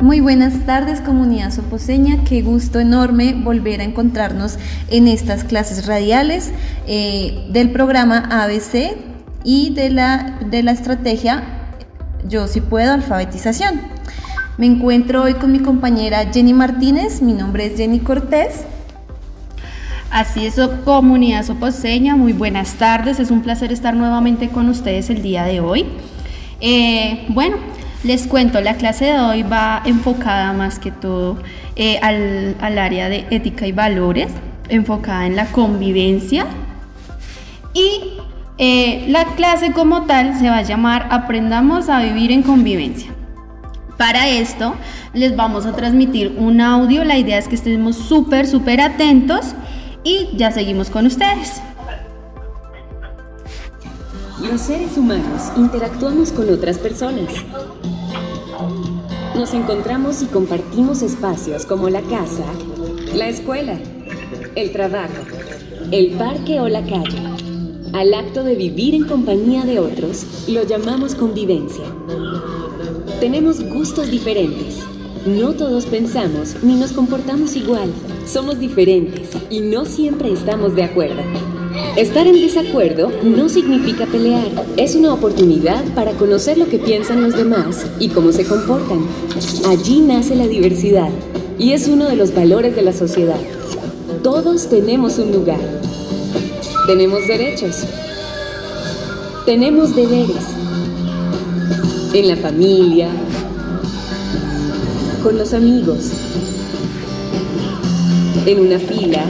Muy buenas tardes comunidad soposeña, qué gusto enorme volver a encontrarnos en estas clases radiales eh, del programa ABC y de la, de la estrategia Yo si puedo alfabetización. Me encuentro hoy con mi compañera Jenny Martínez, mi nombre es Jenny Cortés. Así es, comunidad soposeña, muy buenas tardes, es un placer estar nuevamente con ustedes el día de hoy. Eh, bueno, les cuento, la clase de hoy va enfocada más que todo eh, al, área de ética y valores, enfocada en la convivencia. Y eh, la clase como tal se va a llamar Aprendamos a vivir en convivencia. Para esto les vamos a transmitir un audio, la idea es que estemos súper, súper atentos y ya seguimos con ustedes. Los seres humanos interactuamos con otras personas. Nos encontramos y compartimos espacios como la casa, la escuela, el trabajo, el parque o la calle. Al acto de vivir en compañía de otros lo llamamos convivencia. Tenemos gustos diferentes. No todos pensamos ni nos comportamos igual. Somos diferentes y no siempre estamos de acuerdo. Estar en desacuerdo no significa pelear, es una oportunidad para conocer lo que piensan los demás y cómo se comportan. Allí nace la diversidad y es uno de los valores de la sociedad. Todos tenemos un lugar. Tenemos derechos. Tenemos deberes. En la familia, con los amigos, en una fila,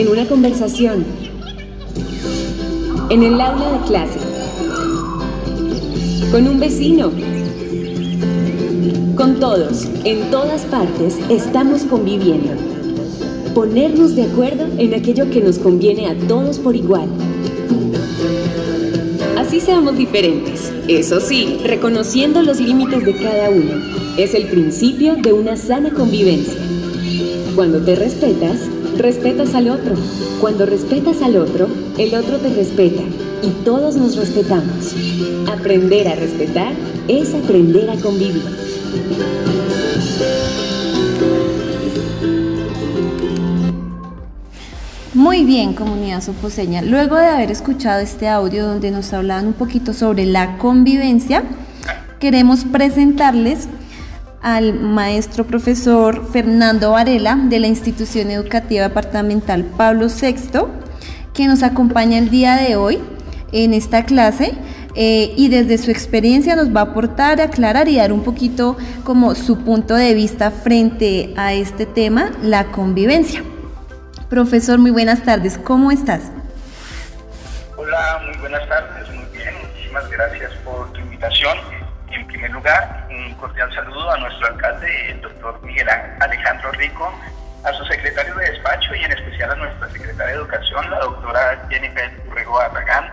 en una conversación, en el aula de clase, con un vecino, con todos, en todas partes, estamos conviviendo. Ponernos de acuerdo en aquello que nos conviene a todos por igual. Así seamos diferentes, eso sí, reconociendo los límites de cada uno. Es el principio de una sana convivencia. Cuando te respetas, Respetas al otro. Cuando respetas al otro, el otro te respeta y todos nos respetamos. Aprender a respetar es aprender a convivir. Muy bien, comunidad soposeña. Luego de haber escuchado este audio donde nos hablaban un poquito sobre la convivencia, queremos presentarles al maestro profesor Fernando Varela de la Institución Educativa Departamental Pablo VI, que nos acompaña el día de hoy en esta clase eh, y desde su experiencia nos va a aportar, aclarar y dar un poquito como su punto de vista frente a este tema, la convivencia. Profesor, muy buenas tardes, ¿cómo estás? Hola, muy buenas tardes, muy bien, muchísimas gracias por tu invitación. En primer lugar, cordial saludo a nuestro alcalde, el doctor Miguel Alejandro Rico, a su secretario de despacho y en especial a nuestra secretaria de Educación, la doctora Jennifer Urrego Arragán,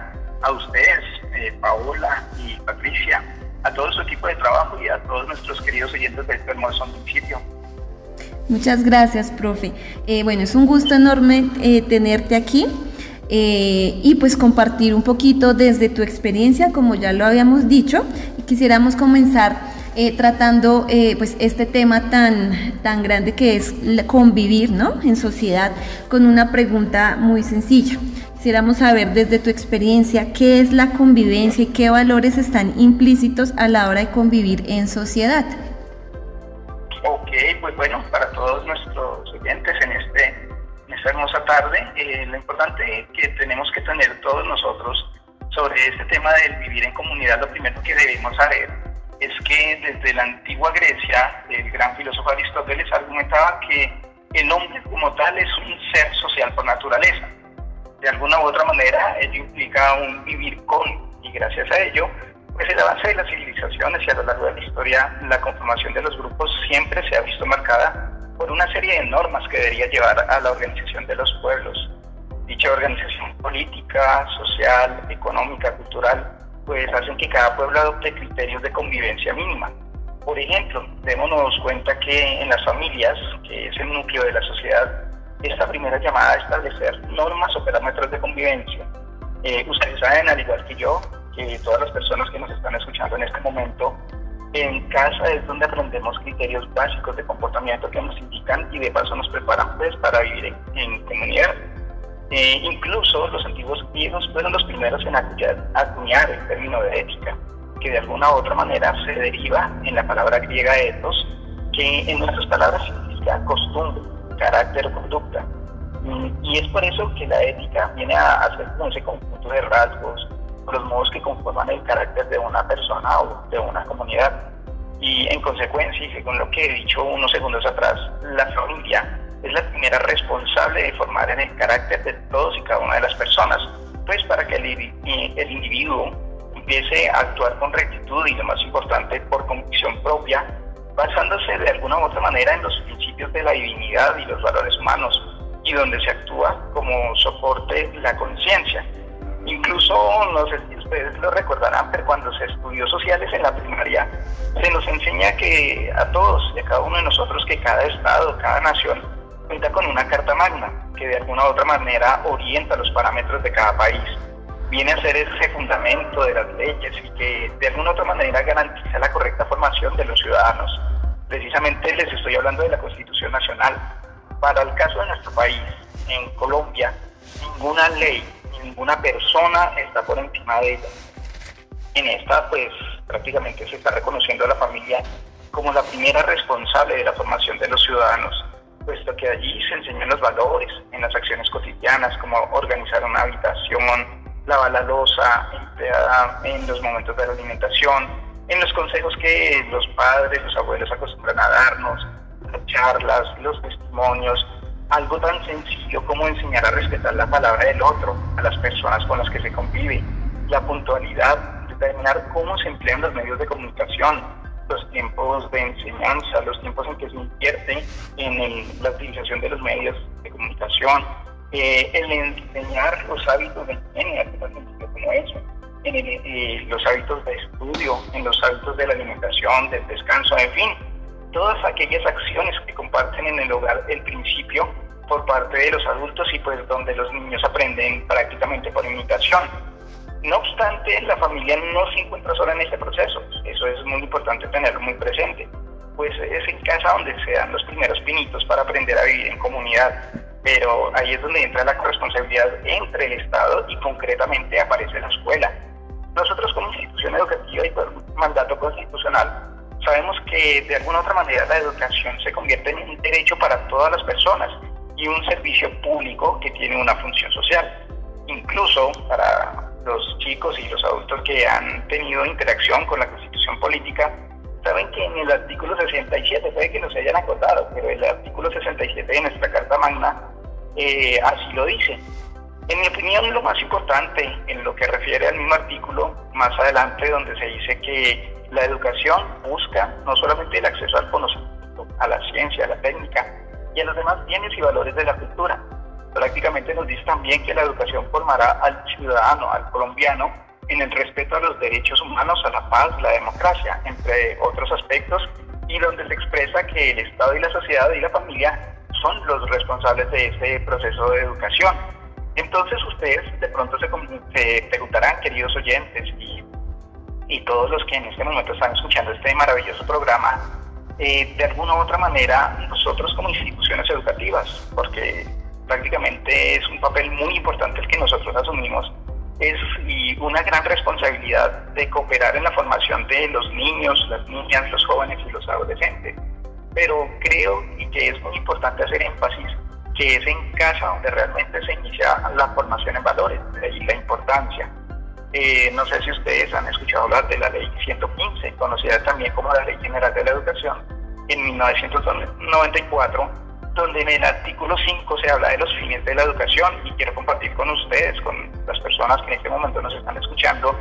a ustedes, eh, Paola y Patricia, a todo su equipo de trabajo y a todos nuestros queridos oyentes de este hermoso municipio. Muchas gracias, profe. Eh, bueno, es un gusto enorme eh, tenerte aquí. y pues compartir un poquito desde tu experiencia, como ya lo habíamos dicho, quisiéramos comenzar eh, tratando eh, pues este tema tan, tan grande que es convivir ¿no? en sociedad con una pregunta muy sencilla. Quisiéramos saber desde tu experiencia qué es la convivencia y qué valores están implícitos a la hora de convivir en sociedad. Ok, pues bueno, para todos nuestros oyentes en, este, en esta hermosa tarde, eh, lo importante que tenemos que tener todos nosotros sobre este tema del vivir en comunidad, lo primero que debemos saber es que desde la antigua Grecia, el gran filósofo Aristóteles argumentaba que el hombre como tal es un ser social por naturaleza. De alguna u otra manera, ello implica un vivir con, y gracias a ello, pues el avance de las civilizaciones y a lo largo de la historia, la conformación de los grupos siempre se ha visto marcada por una serie de normas que debería llevar a la organización de los pueblos dicha organización política, social, económica, cultural, pues hacen que cada pueblo adopte criterios de convivencia mínima. Por ejemplo, démonos cuenta que en las familias, que es el núcleo de la sociedad, esta primera llamada a establecer normas o parámetros de convivencia. Eh, ustedes saben, al igual que yo, que todas las personas que nos están escuchando en este momento, En casa es donde aprendemos criterios básicos de comportamiento que nos indican y de paso nos preparan pues, para vivir en, comunidad. Eh, incluso los antiguos griegos fueron los primeros en acuñar, el término de ética, que de alguna u otra manera se deriva en la palabra griega ethos, que en nuestras palabras significa costumbre, carácter conducta. Mm, y es por eso que la ética viene a, ser como conjunto de rasgos, los modos que conforman el carácter de una persona o de una comunidad. Y en consecuencia, y según lo que he dicho unos segundos atrás, la familia es la primera responsable de formar en el carácter de todos y cada una de las personas, pues para que el, el individuo empiece a actuar con rectitud y lo más importante, por convicción propia, basándose de alguna u otra manera en los principios de la divinidad y los valores humanos, y donde se actúa como soporte la conciencia. Incluso, no sé si ustedes lo recordarán, pero cuando se estudió sociales en la primaria, se nos enseña que a todos y a cada uno de nosotros, que cada estado, cada nación, cuenta con una carta magna, que de alguna u otra manera orienta los parámetros de cada país. Viene a ser ese fundamento de las leyes y que de alguna u otra manera garantiza la correcta formación de los ciudadanos. Precisamente les estoy hablando de la Constitución Nacional. Para el caso de nuestro país, en Colombia, ninguna ley ninguna persona está por encima de ella. En esta, pues prácticamente se está reconociendo a la familia como la primera responsable de la formación de los ciudadanos, puesto que allí se enseñan los valores en las acciones cotidianas, como organizar una habitación, lavar la losa, empleada en los momentos de la alimentación, en los consejos que los padres, los abuelos acostumbran a darnos, las charlas, los testimonios, algo tan sencillo como enseñar a respetar la palabra del otro, a las personas con las que se convive, la puntualidad, determinar cómo se emplean los medios de comunicación, los tiempos de enseñanza, los tiempos en que se invierte en la utilización de los medios de comunicación, eh, el enseñar los hábitos de higiene, como eso, en eh, los hábitos de estudio, en los hábitos de la alimentación, del descanso, en fin, todas aquellas acciones que comparten en el hogar el principio por parte de los adultos y pues donde los niños aprenden prácticamente por imitación. No obstante, la familia no se encuentra sola en este proceso, eso es muy importante tenerlo muy presente, pues es en casa donde se dan los primeros pinitos para aprender a vivir en comunidad, pero ahí es donde entra la corresponsabilidad entre el Estado y concretamente aparece la escuela. Nosotros como institución educativa y por mandato constitucional sabemos que de alguna otra manera la educación se convierte en un derecho para todas las personas y un servicio público que tiene una función social. Incluso para los chicos y los adultos que han tenido interacción con la constitución política, saben que en el artículo 67, puede que no se hayan acordado, pero el artículo 67 de nuestra Carta Magna eh, así lo dice. En mi opinión, lo más importante en lo que refiere al mismo artículo, más adelante, donde se dice que la educación busca no solamente el acceso al conocimiento, a la ciencia, a la técnica y a los demás bienes y valores de la cultura. Prácticamente nos dice también que la educación formará al ciudadano, al colombiano, en el respeto a los derechos humanos, a la paz, la democracia, entre otros aspectos, y donde se expresa que el Estado y la sociedad y la familia son los responsables de este proceso de educación. Entonces ustedes de pronto se, preguntarán, queridos oyentes, y y todos los que en este momento están escuchando este maravilloso programa, eh, de alguna u otra manera, nosotros como instituciones educativas, porque prácticamente es un papel muy importante el que nosotros asumimos, es y una gran responsabilidad de cooperar en la formación de los niños, las niñas, los jóvenes y los adolescentes. Pero creo y que es muy importante hacer énfasis que es en casa donde realmente se inicia la formación en valores, de ahí la importancia. Eh, no sé si ustedes han escuchado hablar de la ley 115, conocida también como la Ley General de la Educación, en 1994, donde en el artículo 5 se habla de los fines de la educación y quiero compartir con ustedes, con las personas que en este momento nos están escuchando,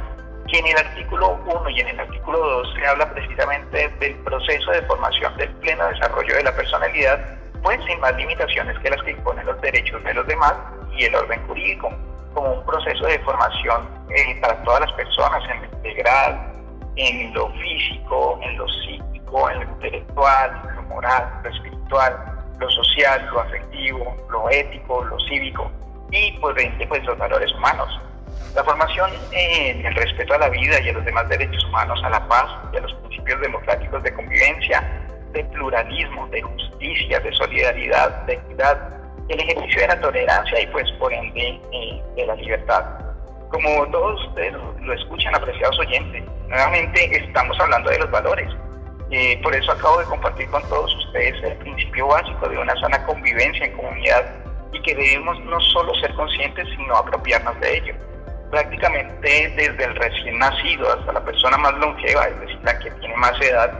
que en el artículo 1 y en el artículo 2 se habla precisamente del proceso de formación del pleno desarrollo de la personalidad, pues sin más limitaciones que las que imponen los derechos de los demás y el orden jurídico como un proceso de formación eh, para todas las personas, en lo integral, en lo físico, en lo psíquico, en lo intelectual, lo moral, lo espiritual, lo social, lo afectivo, lo ético, lo cívico y pues, pues los valores humanos. La formación en el respeto a la vida y a los demás derechos humanos, a la paz y a los principios democráticos de convivencia, de pluralismo, de justicia, de solidaridad, de equidad, el ejercicio de la tolerancia y pues por ende eh, de la libertad. Como todos ustedes lo escuchan, apreciados oyentes, nuevamente estamos hablando de los valores. Por eso acabo de compartir con todos ustedes el principio básico de una sana convivencia en comunidad y que debemos no solo ser conscientes, sino apropiarnos de ello. Prácticamente desde el recién nacido hasta la persona más longeva, es decir, la que tiene más edad,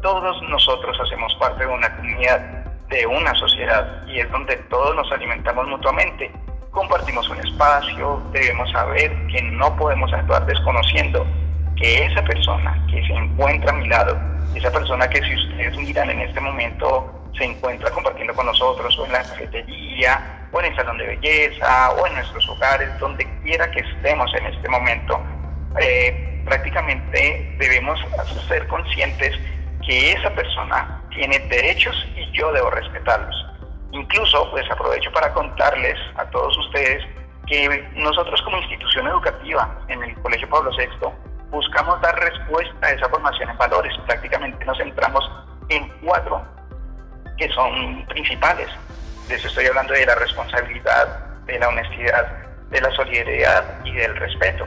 todos nosotros hacemos parte de una comunidad, de una sociedad, y es donde todos nos alimentamos mutuamente. Compartimos un espacio, debemos saber que no podemos actuar desconociendo que esa persona que se encuentra a mi lado, esa persona que si ustedes miran en este momento se encuentra compartiendo con nosotros o en la cafetería o en el salón de belleza o en nuestros hogares, donde quiera que estemos en este momento, eh, prácticamente debemos ser conscientes que esa persona tiene derechos y yo debo respetarlos. Incluso, pues aprovecho para contarles a todos ustedes que nosotros como institución educativa en el Colegio Pablo VI buscamos dar respuesta a esa formación en valores. Prácticamente nos centramos en cuatro que son principales. Les estoy hablando de la responsabilidad, de la honestidad, de la solidaridad y del respeto.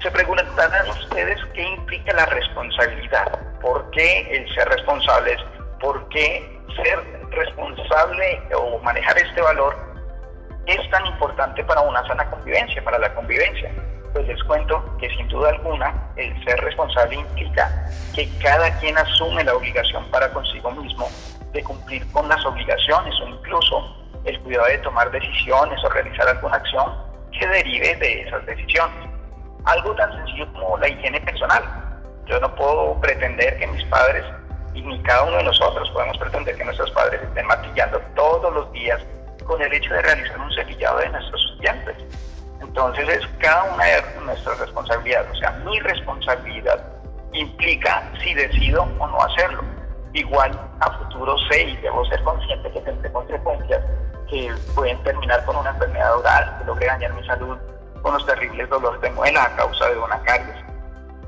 Se preguntarán ustedes qué implica la responsabilidad, por qué el ser responsables, por qué ser responsable o manejar este valor es tan importante para una sana convivencia, para la convivencia. Pues les cuento que sin duda alguna el ser responsable implica que cada quien asume la obligación para consigo mismo de cumplir con las obligaciones o incluso el cuidado de tomar decisiones o realizar alguna acción que derive de esas decisiones. Algo tan sencillo como la higiene personal. Yo no puedo pretender que mis padres y ni cada uno de nosotros podemos pretender que nuestros padres estén maquillando todos los días con el hecho de realizar un cepillado de nuestros dientes. Entonces es cada una de nuestras responsabilidades, o sea, mi responsabilidad implica si decido o no hacerlo igual a futuro sé y debo ser consciente que tendré consecuencias que pueden terminar con una enfermedad oral, que logre dañar mi salud con los terribles dolores de muela a causa de una caries.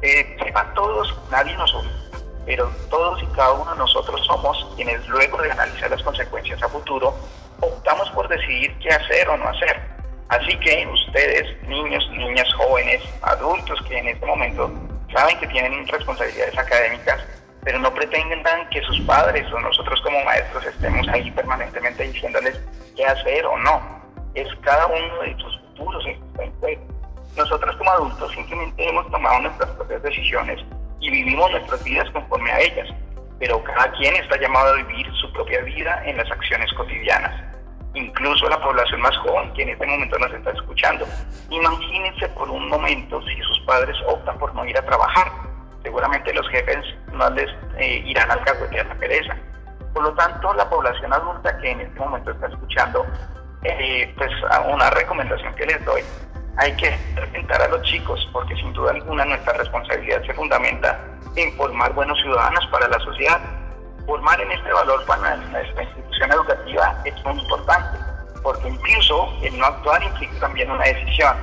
Eh, sepan todos, nadie nos obliga, pero todos y cada uno de nosotros somos quienes luego de analizar las consecuencias a futuro, optamos por decidir qué hacer o no hacer. Así que ustedes, niños, niñas, jóvenes, adultos que en este momento saben que tienen responsabilidades académicas, pero no pretendan que sus padres o nosotros como maestros estemos ahí permanentemente diciéndoles qué hacer o no. Es cada uno de sus futuros en juego. Nosotros como adultos simplemente hemos tomado nuestras propias decisiones y vivimos nuestras vidas conforme a ellas, pero cada quien está llamado a vivir su propia vida en las acciones cotidianas. Incluso la población más joven que en este momento nos está escuchando. Imagínense por un momento si sus padres optan por no ir a trabajar seguramente los jefes no les eh, irán a alcahuetear la pereza. Por lo tanto, la población adulta que en este momento está escuchando, eh, pues una recomendación que les doy, hay que presentar a los chicos, porque sin duda alguna nuestra responsabilidad se fundamenta en formar buenos ciudadanos para la sociedad. Formar en este valor para nuestra institución educativa es muy importante, porque incluso el no actuar implica también una decisión.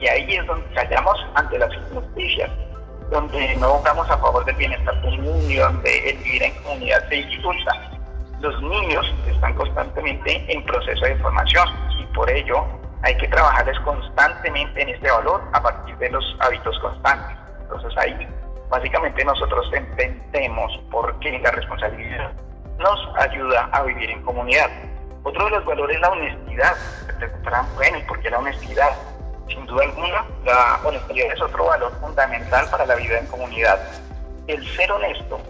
Y ahí es donde callamos ante las injusticias donde no vamos a favor del bienestar del niño, donde el vivir en comunidad se dificulta. Los niños están constantemente en proceso de formación y por ello hay que trabajarles constantemente en este valor a partir de los hábitos constantes. Entonces ahí básicamente nosotros entendemos por qué la responsabilidad nos ayuda a vivir en comunidad. Otro de los valores es la honestidad. Se preguntarán, bueno, ¿y por qué la honestidad? Sin duda alguna, la honestidad es otro valor fundamental para la vida en comunidad. El ser honesto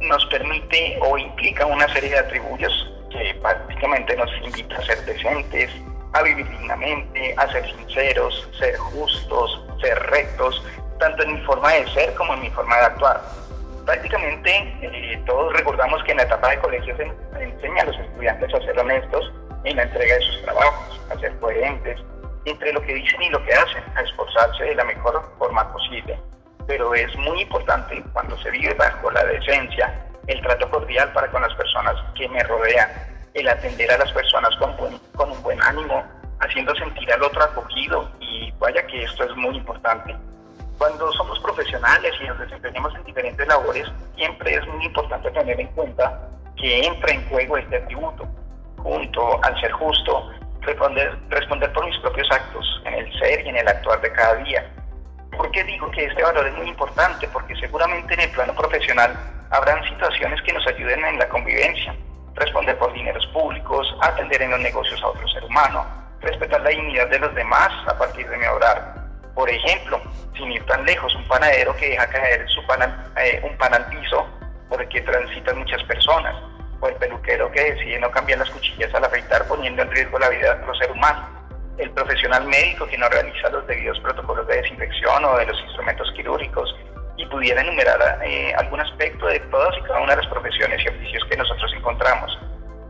nos permite o implica una serie de atributos que prácticamente nos invita a ser decentes, a vivir dignamente, a ser sinceros, ser justos, ser rectos, tanto en mi forma de ser como en mi forma de actuar. Prácticamente eh, todos recordamos que en la etapa de colegio se enseña a los estudiantes a ser honestos en la entrega de sus trabajos, a ser coherentes, entre lo que dicen y lo que hacen, a esforzarse de la mejor forma posible. Pero es muy importante cuando se vive bajo la decencia, el trato cordial para con las personas que me rodean, el atender a las personas con, con un buen ánimo, haciendo sentir al otro acogido y vaya que esto es muy importante. Cuando somos profesionales y nos desempeñamos en diferentes labores, siempre es muy importante tener en cuenta que entra en juego este atributo, junto al ser justo, responder, responder por mis propios actos, en el ser y en el actuar de cada día. ¿Por qué digo que este valor es muy importante? Porque seguramente en el plano profesional habrán situaciones que nos ayuden en la convivencia, responder por dineros públicos, atender en los negocios a otro ser humano, respetar la dignidad de los demás a partir de mi obrar. Por ejemplo, sin ir tan lejos, un panadero que deja caer su pan eh, un pan al piso porque transitan muchas personas, o el peluquero que decide no cambiar las cuchillas al afeitar poniendo en riesgo la vida de los seres humanos, el profesional médico que no realiza los debidos protocolos de desinfección o de los instrumentos quirúrgicos y pudiera enumerar eh, algún aspecto de todas y cada una de las profesiones y oficios que nosotros encontramos.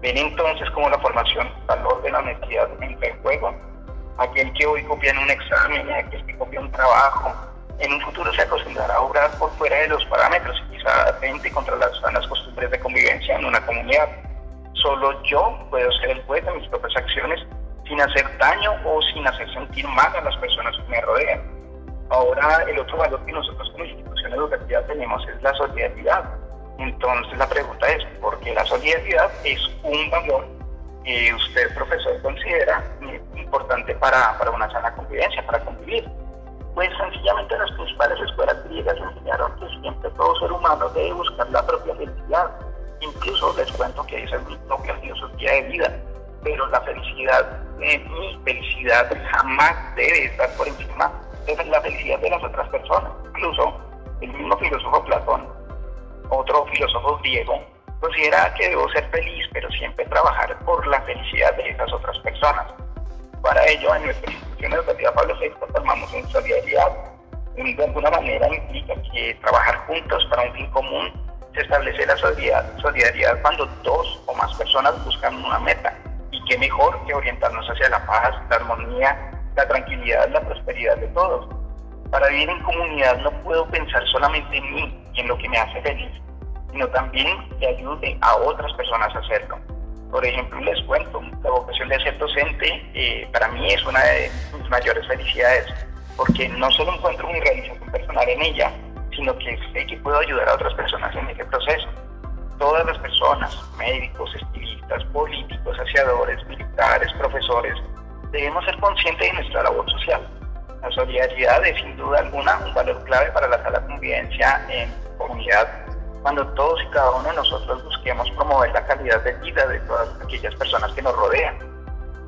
Ven entonces como la formación, valor de la honestidad entra en juego. Aquel que hoy copia en un examen, aquel que copia un trabajo, en un futuro se acostumbrará a obrar por fuera de los parámetros y quizá atente contra las sanas costumbres de convivencia en una comunidad. Solo yo puedo ser el juez de mis propias acciones sin hacer daño o sin hacer sentir mal a las personas que me rodean. Ahora, el otro valor que nosotros como institución educativa tenemos es la solidaridad. Entonces, la pregunta es, ¿por qué la solidaridad es un valor que usted, profesor, considera importante para, para una sana convivencia, para convivir? Pues sencillamente las principales escuelas griegas enseñaron que siempre todo ser humano debe buscar la propia felicidad. Incluso les cuento que esa es mi propia filosofía de vida. Pero la felicidad, eh, mi felicidad jamás debe estar por encima de la felicidad de las otras personas. Incluso el mismo filósofo Platón, otro filósofo griego, considera que debo ser feliz, pero siempre trabajar por la felicidad de esas otras personas. Para ello, en nuestra institución educativa Pablo VI formamos en solidaridad. De alguna manera implica que trabajar juntos para un fin común se establece la solidaridad, solidaridad cuando dos o más personas buscan una meta. Y qué mejor que orientarnos hacia la paz, la armonía, la tranquilidad, la prosperidad de todos. Para vivir en comunidad no puedo pensar solamente en mí y en lo que me hace feliz, sino también que ayude a otras personas a hacerlo. Por ejemplo, les cuento, la vocación de ser docente eh, para mí es una de mis mayores felicidades, porque no solo encuentro mi realización personal en ella, sino que sé que puedo ayudar a otras personas en este proceso. Todas las personas, médicos, estilistas, políticos, aseadores, militares, profesores, debemos ser conscientes de nuestra labor social. La solidaridad es sin duda alguna un valor clave para la sala convivencia en comunidad cuando todos y cada uno de nosotros busquemos promover la calidad de vida de todas aquellas personas que nos rodean.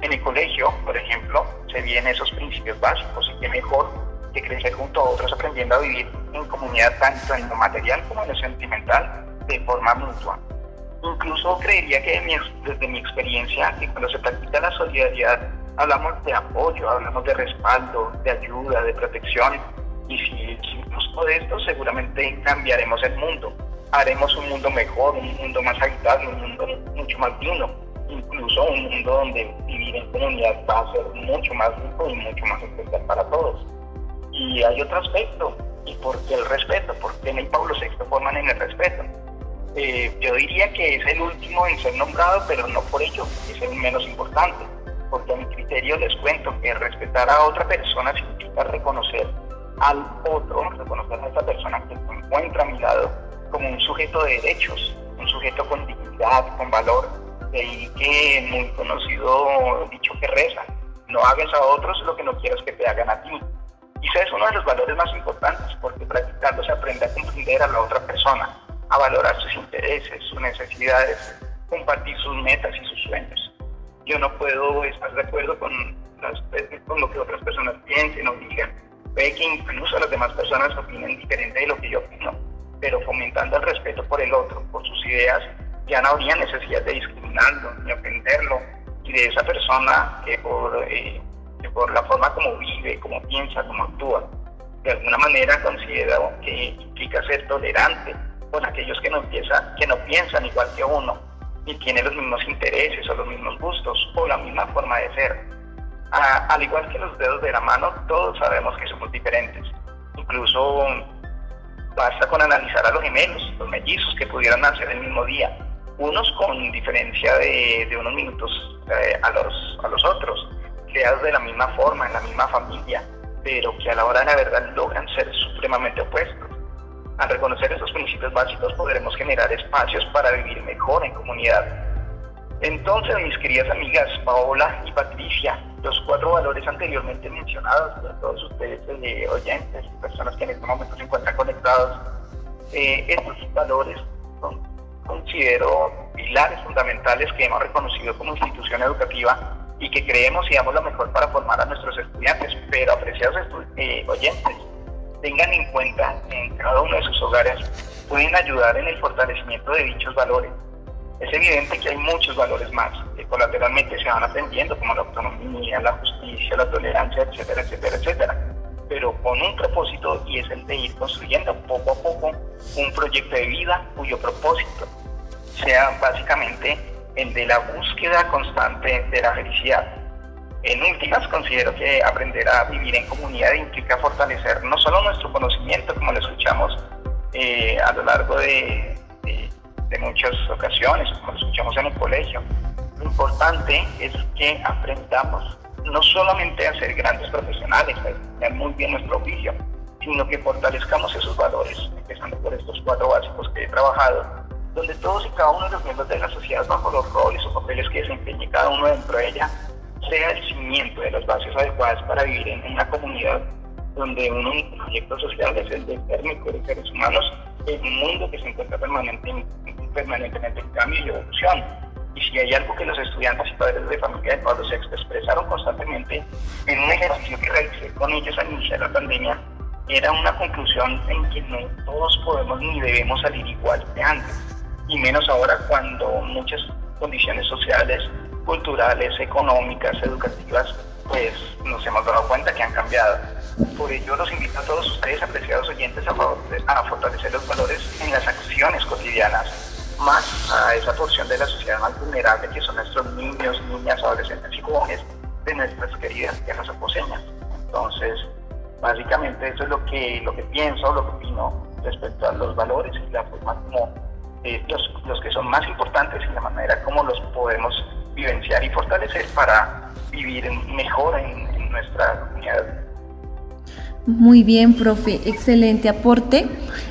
En el colegio, por ejemplo, se vienen esos principios básicos y qué mejor que crecer junto a otros aprendiendo a vivir en comunidad tanto en lo material como en lo sentimental de forma mutua. Incluso creería que desde mi experiencia que cuando se practica la solidaridad hablamos de apoyo, hablamos de respaldo, de ayuda, de protección y si hicimos de esto seguramente cambiaremos el mundo haremos un mundo mejor, un mundo más habitable, un mundo mucho más digno, incluso un mundo donde vivir en comunidad va a ser mucho más rico y mucho más especial para todos. Y hay otro aspecto, ¿y por qué el respeto? ¿Por qué en el Pablo VI forman en el respeto? Eh, yo diría que es el último en ser nombrado, pero no por ello es el menos importante, porque a mi criterio les cuento que respetar a otra persona significa reconocer al otro, reconocer a esa persona que se encuentra a mi lado como un sujeto de derechos, un sujeto con dignidad, con valor. De ahí que muy conocido dicho que reza, no hagas a otros lo que no quieras que te hagan a ti. Ese es uno de los valores más importantes, porque practicando se aprende a comprender a la otra persona, a valorar sus intereses, sus necesidades, compartir sus metas y sus sueños. Yo no puedo estar de acuerdo con lo que otras personas piensen o digan. Ve que incluso las demás personas opinen diferente de lo que yo opino pero fomentando el respeto por el otro, por sus ideas, ya no habría necesidad de discriminarlo ni ofenderlo, y de esa persona que por, eh, que por la forma como vive, como piensa, como actúa, de alguna manera considero que implica ser tolerante con aquellos que no, que no piensan igual que uno, ni tienen los mismos intereses o los mismos gustos o la misma forma de ser. al igual que los dedos de la mano, todos sabemos que somos diferentes. Incluso Basta con analizar a los gemelos, los mellizos que pudieran nacer el mismo día, unos con diferencia de, unos minutos eh, a, los, a los otros, creados de la misma forma, en la misma familia, pero que a la hora de la verdad logran ser supremamente opuestos. Al reconocer estos principios básicos podremos generar espacios para vivir mejor en comunidad. Entonces, mis queridas amigas Paola y Patricia, los cuatro valores anteriormente mencionados por todos ustedes, eh, oyentes y personas que en este momento se encuentran conectados, eh, estos valores son, considero, pilares fundamentales que hemos reconocido como institución educativa y que creemos y damos lo mejor para formar a nuestros estudiantes, pero apreciados eh, oyentes, tengan en cuenta en cada uno de sus hogares pueden ayudar en el fortalecimiento de dichos valores es evidente que hay muchos valores más que colateralmente se van aprendiendo, como la autonomía, la justicia, la tolerancia, etcétera, etcétera, etcétera. Pero con un propósito y es el de ir construyendo poco a poco un proyecto de vida cuyo propósito sea básicamente el de la búsqueda constante de la felicidad. En últimas, considero que aprender a vivir en comunidad implica fortalecer no solo nuestro conocimiento, como lo escuchamos eh, a lo largo de, de muchas ocasiones, como lo escuchamos en el colegio. Lo importante es que aprendamos no solamente a ser grandes profesionales, a estudiar muy bien nuestro oficio, sino que fortalezcamos esos valores, empezando por estos cuatro básicos que he trabajado, donde todos y cada uno de los miembros de la sociedad, bajo los roles o papeles que desempeñe cada uno dentro de ella, sea el cimiento de las bases adecuadas para vivir en una comunidad donde un proyecto social es el de ser mejores seres humanos un mundo que se encuentra permanentemente, permanentemente en cambio y evolución. Y si hay algo que los estudiantes y padres de familia de Pablo VI expresaron constantemente en un ejercicio que realicé con ellos al iniciar la pandemia, era una conclusión en que no todos podemos ni debemos salir igual de antes, y menos ahora cuando muchas condiciones sociales, culturales, económicas, educativas, pues nos hemos dado cuenta que han cambiado. Por ello los invito a todos ustedes, apreciados oyentes, a, a fortalecer los valores en las acciones cotidianas, más a esa porción de la sociedad más vulnerable que son nuestros niños, niñas, adolescentes y jóvenes de nuestras queridas tierras aposeñas. Entonces, básicamente eso es lo que, lo que pienso, lo que opino respecto a los valores y la forma como eh, los, los que son más importantes y la manera como los podemos vivenciar y fortalecer para vivir mejor en, nuestra comunidad muy bien, profe, excelente aporte.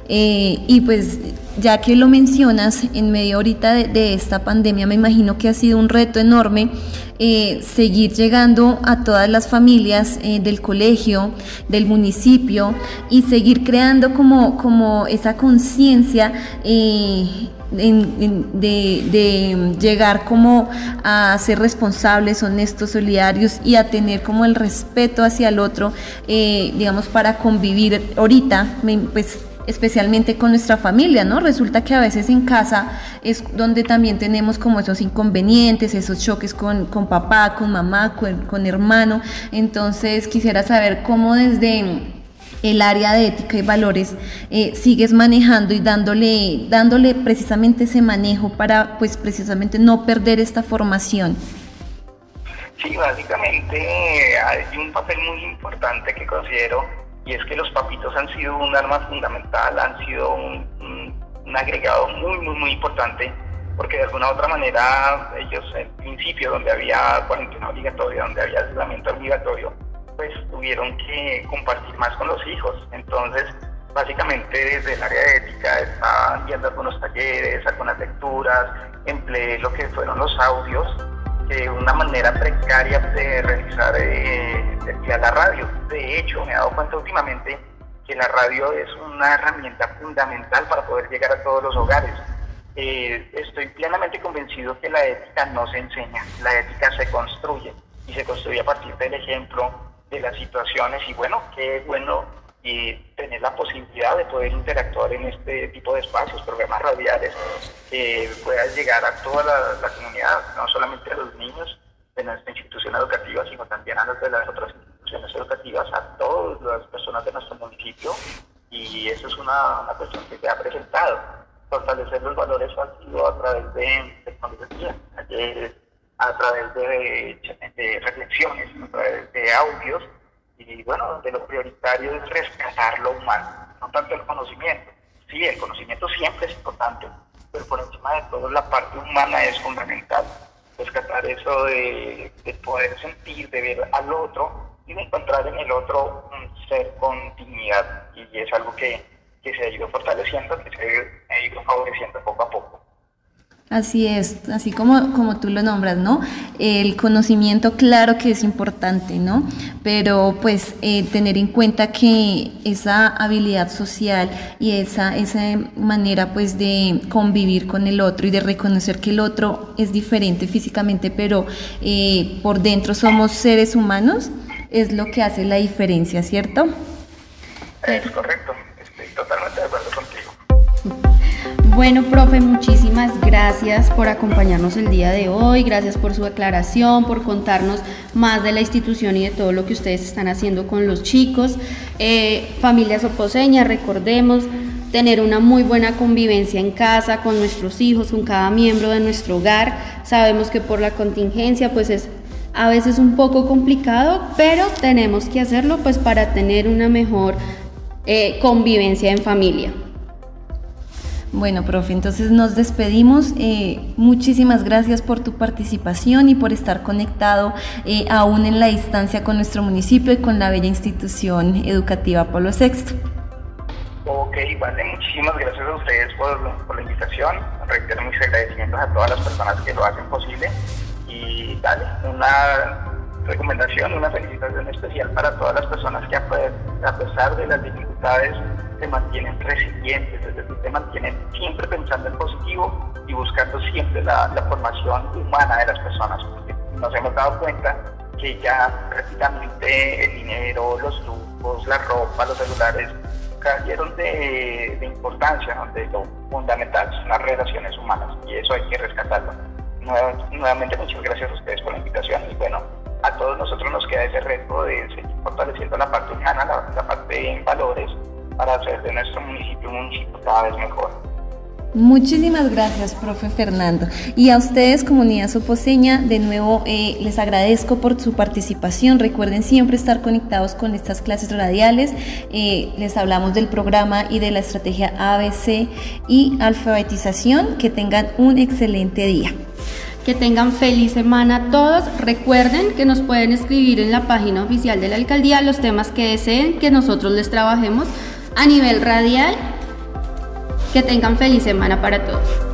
Eh, y pues ya que lo mencionas en medio ahorita de, esta pandemia, me imagino que ha sido un reto enorme eh, seguir llegando a todas las familias eh, del colegio, del municipio y seguir creando como, como esa conciencia de, llegar como a ser responsables, honestos, solidarios y a tener como el respeto hacia el otro, eh, digamos, para convivir ahorita, pues especialmente con nuestra familia, ¿no? Resulta que a veces en casa es donde también tenemos como esos inconvenientes, esos choques con, con papá, con mamá, con, con hermano. Entonces quisiera saber cómo desde el área de ética y valores eh, sigues manejando y dándole, dándole precisamente ese manejo para pues precisamente no perder esta formación? Sí, básicamente hay un papel muy importante que considero y es que los papitos han sido un arma fundamental, han sido un, un agregado muy, muy, muy importante porque de alguna u otra manera ellos en principio donde había cuarentena obligatoria, donde había aislamiento obligatorio, pues tuvieron que compartir más con los hijos. Entonces, básicamente desde el área de ética estaban viendo algunos talleres, algunas lecturas, empleé lo que fueron los audios, que una manera precaria de realizar eh, la radio. De hecho, me he dado cuenta últimamente que la radio es una herramienta fundamental para poder llegar a todos los hogares. Eh, estoy plenamente convencido que la ética no se enseña, la ética se construye y se construye a partir del ejemplo, de las situaciones y bueno, qué bueno y tener la posibilidad de poder interactuar en este tipo de espacios, programas radiales, que pueda llegar a toda la, comunidad, no solamente a los niños de nuestra institución educativa, sino también a los de las otras instituciones educativas, a todas las personas de nuestro municipio, y eso es una, cuestión que se ha presentado. Fortalecer los valores ha sido a través de tecnología, a través de, reflexiones, a de audios, y bueno, de lo prioritario es rescatar lo humano, no tanto el conocimiento. Sí, el conocimiento siempre es importante, pero por encima de todo la parte humana es fundamental. rescatar eso de, poder sentir, de ver al otro y de encontrar en el otro un ser con dignidad. Y es algo que, que se ha ido fortaleciendo, que se ha ido favoreciendo poco a poco. Así es, así como, como tú lo nombras, ¿no? El conocimiento, claro que es importante, ¿no? Pero pues eh, tener en cuenta que esa habilidad social y esa, esa manera pues de convivir con el otro y de reconocer que el otro es diferente físicamente, pero eh, por dentro somos seres humanos, es lo que hace la diferencia, ¿cierto? Es correcto, Bueno, profe, muchísimas gracias por acompañarnos el día de hoy, gracias por su aclaración, por contarnos más de la institución y de todo lo que ustedes están haciendo con los chicos. Eh, familia Soposeña, recordemos tener una muy buena convivencia en casa con nuestros hijos, con cada miembro de nuestro hogar. Sabemos que por la contingencia pues es a veces un poco complicado, pero tenemos que hacerlo pues para tener una mejor eh, convivencia en familia. Bueno, profe, entonces nos despedimos. Eh, muchísimas gracias por tu participación y por estar conectado eh, aún en la distancia con nuestro municipio y con la bella institución educativa Polo VI. Ok, vale, muchísimas gracias a ustedes por, por la invitación. Reitero mis agradecimientos a todas las personas que lo hacen posible. Y dale, una recomendación, una felicitación especial para todas las personas que a pesar de las dificultades se mantienen resilientes, es decir, se mantienen siempre pensando en positivo y buscando siempre la, formación humana de las personas. Porque nos hemos dado cuenta que ya prácticamente el dinero, los lujos, la ropa, los celulares cayeron de, importancia, donde lo fundamental son las relaciones humanas y eso hay que rescatarlo. nuevamente muchas gracias a ustedes por la invitación y bueno, fortaleciendo la parte humana, la, la parte en valores para hacer de nuestro municipio un municipio cada vez mejor. Muchísimas gracias, profe Fernando. Y a ustedes, comunidad soposeña, de nuevo eh, les agradezco por su participación. Recuerden siempre estar conectados con estas clases radiales. Eh, les hablamos del programa y de la estrategia ABC y alfabetización. Que tengan un excelente día. Que tengan feliz semana todos. Recuerden que nos pueden escribir en la página oficial de la alcaldía los temas que deseen que nosotros les trabajemos a nivel radial. Que tengan feliz semana para todos.